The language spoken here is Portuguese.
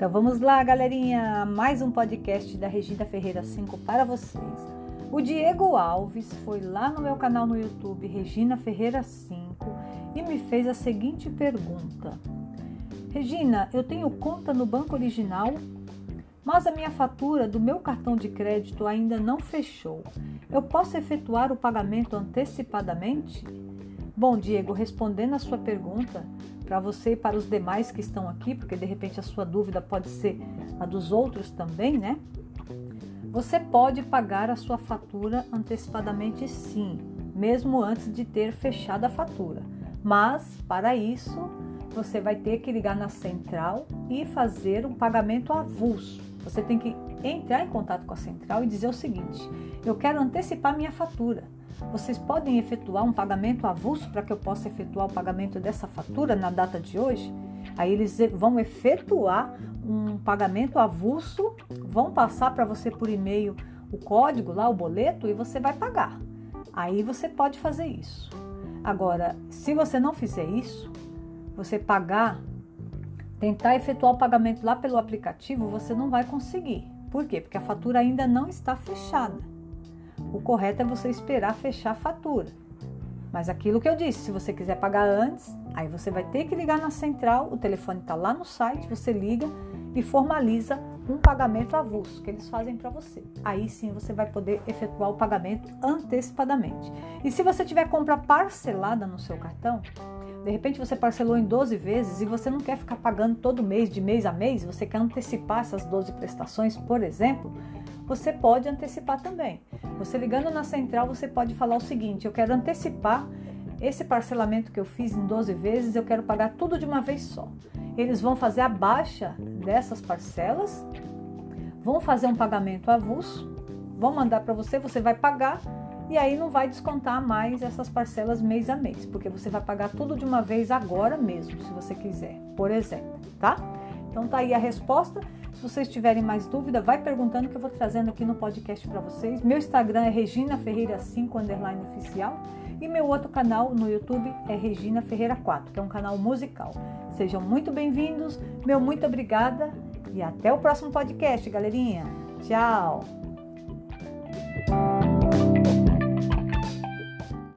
Então vamos lá, galerinha, mais um podcast da Regina Ferreira 5 para vocês. O Diego Alves foi lá no meu canal no YouTube, Regina Ferreira 5, e me fez a seguinte pergunta: Regina, eu tenho conta no banco original, mas a minha fatura do meu cartão de crédito ainda não fechou. Eu posso efetuar o pagamento antecipadamente? Bom, Diego, respondendo a sua pergunta, para você e para os demais que estão aqui, porque de repente a sua dúvida pode ser a dos outros também, né? Você pode pagar a sua fatura antecipadamente sim, mesmo antes de ter fechado a fatura. Mas para isso, você vai ter que ligar na central e fazer um pagamento avulso. Você tem que entrar em contato com a central e dizer o seguinte: eu quero antecipar minha fatura. Vocês podem efetuar um pagamento avulso para que eu possa efetuar o pagamento dessa fatura na data de hoje? Aí eles vão efetuar um pagamento avulso, vão passar para você por e-mail o código lá, o boleto, e você vai pagar. Aí você pode fazer isso. Agora, se você não fizer isso, você pagar, tentar efetuar o pagamento lá pelo aplicativo, você não vai conseguir. Por quê? Porque a fatura ainda não está fechada. O correto é você esperar fechar a fatura. Mas aquilo que eu disse, se você quiser pagar antes, aí você vai ter que ligar na central, o telefone está lá no site, você liga e formaliza um pagamento avulso que eles fazem para você. Aí sim você vai poder efetuar o pagamento antecipadamente. E se você tiver compra parcelada no seu cartão, de repente você parcelou em 12 vezes e você não quer ficar pagando todo mês, de mês a mês, você quer antecipar essas 12 prestações, por exemplo, você pode antecipar também. Você ligando na central, você pode falar o seguinte: eu quero antecipar esse parcelamento que eu fiz em 12 vezes, eu quero pagar tudo de uma vez só. Eles vão fazer a baixa dessas parcelas, vão fazer um pagamento avulso, vão mandar para você, você vai pagar e aí não vai descontar mais essas parcelas mês a mês, porque você vai pagar tudo de uma vez agora mesmo, se você quiser, por exemplo, tá? Então tá aí a resposta. Se vocês tiverem mais dúvida, vai perguntando que eu vou trazendo aqui no podcast para vocês. Meu Instagram é Regina Ferreira 5 underline oficial e meu outro canal no YouTube é Regina Ferreira 4, que é um canal musical. Sejam muito bem-vindos, meu muito obrigada e até o próximo podcast, galerinha. Tchau.